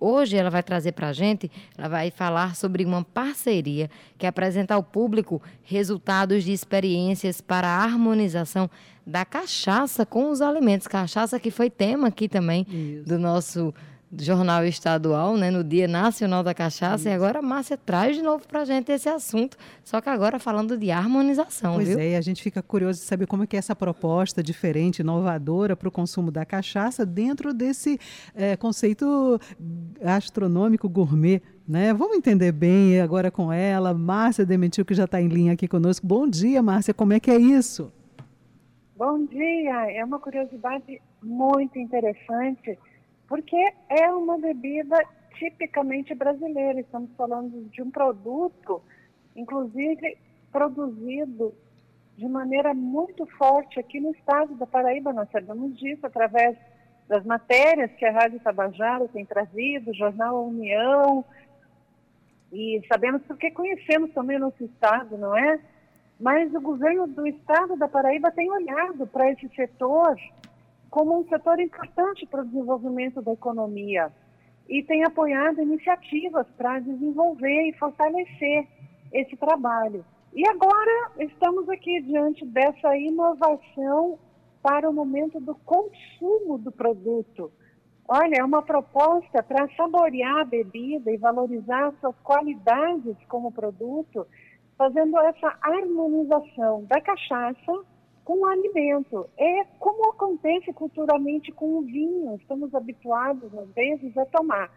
Hoje ela vai trazer para a gente, ela vai falar sobre uma parceria que apresenta ao público resultados de experiências para a harmonização da cachaça com os alimentos. Cachaça que foi tema aqui também Isso. do nosso Jornal Estadual, né, no Dia Nacional da Cachaça, Isso. e agora a Márcia traz de novo para a gente esse assunto, só que agora falando de harmonização, pois viu? é, e a gente fica curioso de saber como é que é essa proposta diferente, inovadora para o consumo da cachaça dentro desse é, conceito gastronômico gourmet, né? Vamos entender bem agora com ela, Márcia Dementil, que já está em linha aqui conosco. Bom dia, Márcia, como é que é isso? Bom dia, é uma curiosidade muito interessante, porque é uma bebida tipicamente brasileira. Estamos falando de um produto, inclusive produzido de maneira muito forte aqui no estado da Paraíba. Nós sabemos disso através das matérias que a Rádio Tabajara tem trazido, o Jornal União, e sabemos porque conhecemos também o nosso estado, não é? Mas o governo do estado da Paraíba tem olhado para esse setor como um setor importante para o desenvolvimento da economia e tem apoiado iniciativas para desenvolver e fortalecer esse trabalho. E agora estamos aqui diante dessa inovação para o momento do consumo do produto. Olha, é uma proposta para saborear a bebida e valorizar suas qualidades como produto, fazendo essa harmonização da cachaça com o alimento. É como acontece culturalmente com o vinho. Estamos habituados, às vezes, a tomar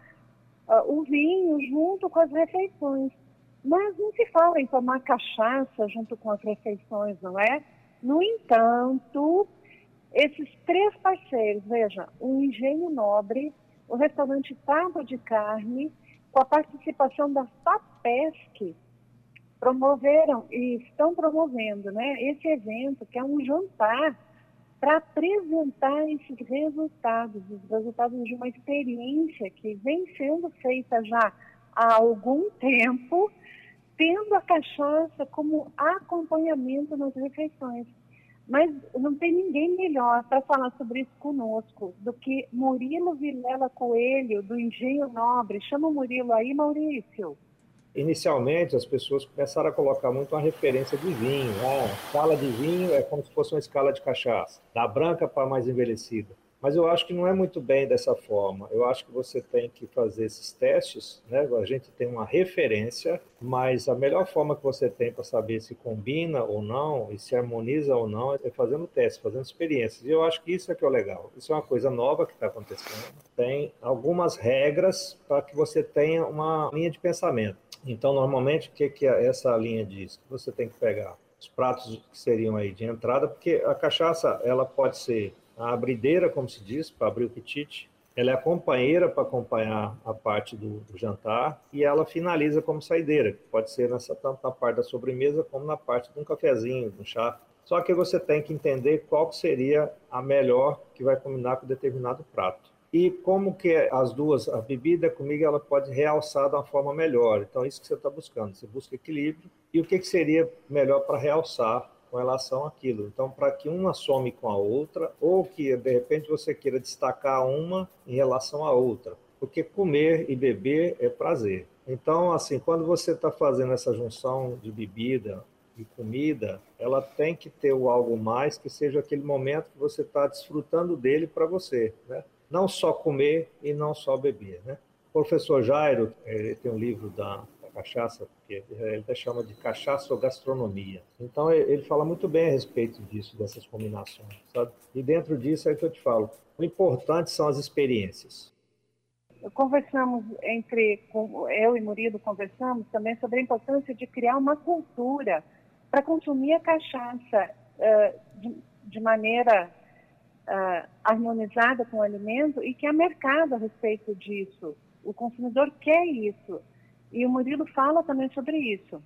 uh, o vinho junto com as refeições. Mas não se fala em tomar cachaça junto com as refeições, não é? No entanto, esses três parceiros, veja, o Engenho Nobre, o restaurante Tábua de Carne, com a participação da FAPESC, promoveram e estão promovendo né, esse evento, que é um jantar para apresentar esses resultados, os resultados de uma experiência que vem sendo feita já há algum tempo, tendo a cachaça como acompanhamento nas refeições. Mas não tem ninguém melhor para falar sobre isso conosco do que Murilo Vilela Coelho, do Engenho Nobre. Chama o Murilo aí, Maurício inicialmente as pessoas começaram a colocar muito uma referência de vinho. Ah, escala de vinho é como se fosse uma escala de cachaça, da branca para mais envelhecida. Mas eu acho que não é muito bem dessa forma. Eu acho que você tem que fazer esses testes, né? A gente tem uma referência, mas a melhor forma que você tem para saber se combina ou não e se harmoniza ou não é fazendo testes, fazendo experiências. E eu acho que isso é que é o legal. Isso é uma coisa nova que está acontecendo. Tem algumas regras para que você tenha uma linha de pensamento. Então, normalmente, o que, que essa linha diz? Você tem que pegar os pratos que seriam aí de entrada, porque a cachaça ela pode ser a abrideira, como se diz, para abrir o apetite, ela é a companheira para acompanhar a parte do, do, jantar e ela finaliza como saideira, que pode ser nessa, tanto na parte da sobremesa como na parte de um cafezinho, de um chá. Só que você tem que entender qual seria a melhor que vai combinar com determinado prato e como que as duas, a bebida a comida, ela pode realçar de uma forma melhor. Então, é isso que você está buscando. Você busca equilíbrio. E o que, que seria melhor para realçar com relação àquilo? Então, para que uma some com a outra, ou que, de repente, você queira destacar uma em relação à outra. Porque comer e beber é prazer. Então, assim, quando você está fazendo essa junção de bebida e comida, ela tem que ter o algo mais que seja aquele momento que você está desfrutando dele para você, né? Não só comer e não só beber. Né? O professor Jairo ele tem um livro da, da cachaça, que ele até chama de cachaça ou gastronomia. Então ele fala muito bem a respeito disso, dessas combinações. Sabe? E dentro disso é que eu te falo. O importante são as experiências. Conversamos entre, eu e Murilo conversamos também sobre a importância de criar uma cultura para consumir a cachaça uh, de, de maneira uh, harmonizada com o alimento e que há mercado a respeito disso. O consumidor quer isso. E o Murilo fala também sobre isso.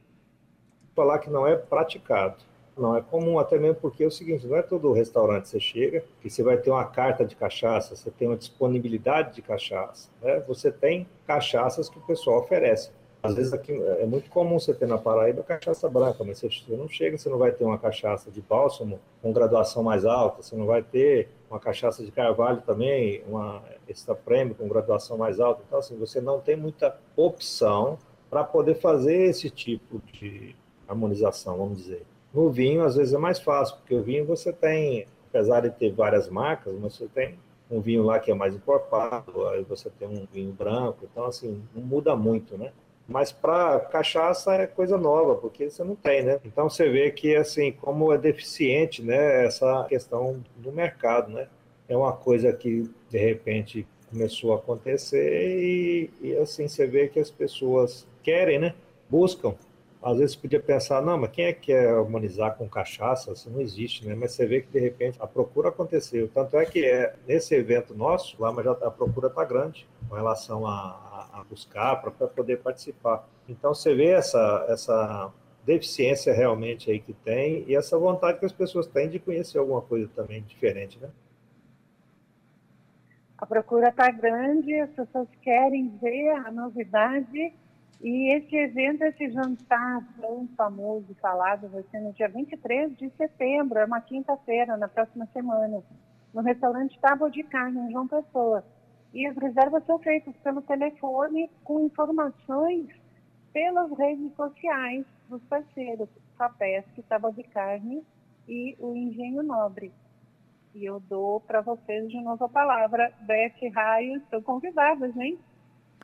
Falar que não é praticado. Não é comum, até mesmo porque é o seguinte: não é todo restaurante que você chega que você vai ter uma carta de cachaça, você tem uma disponibilidade de cachaça. Né? Você tem cachaças que o pessoal oferece. Às vezes aqui é muito comum você ter na Paraíba cachaça branca, mas você não chega, você não vai ter uma cachaça de bálsamo com graduação mais alta, você não vai ter uma cachaça de carvalho também, uma extra prêmio com graduação mais alta. Então, assim, você não tem muita opção para poder fazer esse tipo de harmonização, vamos dizer. No vinho, às vezes é mais fácil, porque o vinho você tem, apesar de ter várias marcas, mas você tem um vinho lá que é mais encorpado, aí você tem um vinho branco, então, assim, não muda muito, né? Mas para cachaça é coisa nova, porque você não tem, né? Então você vê que assim, como é deficiente, né, essa questão do mercado, né? É uma coisa que de repente começou a acontecer e, e assim você vê que as pessoas querem, né? Buscam. Às vezes podia pensar, não, mas quem é que quer harmonizar com cachaça? Isso não existe, né? Mas você vê que de repente a procura aconteceu. Tanto é que é, nesse evento nosso, lá mas já a procura está grande com relação a, a buscar para poder participar. Então você vê essa, essa deficiência realmente aí que tem e essa vontade que as pessoas têm de conhecer alguma coisa também diferente, né? A procura está grande, as pessoas querem ver a novidade e esse evento, esse jantar tão famoso falado, vai ser no dia 23 de setembro, é uma quinta-feira, na próxima semana, no restaurante Tábua de Carne, em João Pessoa. E as reservas são feitas pelo telefone com informações pelas redes sociais dos parceiros, Fapesc, Tábua de Carne e o Engenho Nobre. E eu dou para vocês de novo a palavra. Beth Raio, estão convidadas, hein?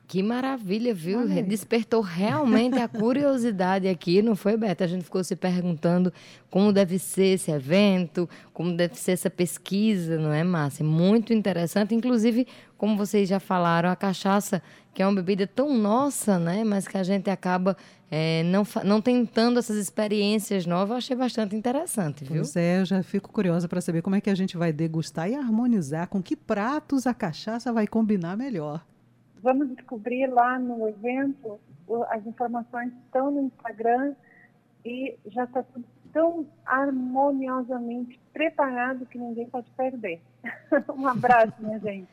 Que maravilha, viu? Despertou realmente a curiosidade aqui, não foi, Beto? A gente ficou se perguntando como deve ser esse evento, como deve ser essa pesquisa, não é, Márcia? Muito interessante. Inclusive, como vocês já falaram, a cachaça, que é uma bebida tão nossa, né? Mas que a gente acaba é, não, não tentando essas experiências novas, eu achei bastante interessante, viu? Pois é, eu já fico curiosa para saber como é que a gente vai degustar e harmonizar, com que pratos a cachaça vai combinar melhor. Vamos descobrir lá no evento, as informações estão no Instagram e já está tudo tão harmoniosamente preparado que ninguém pode perder. um abraço, minha gente.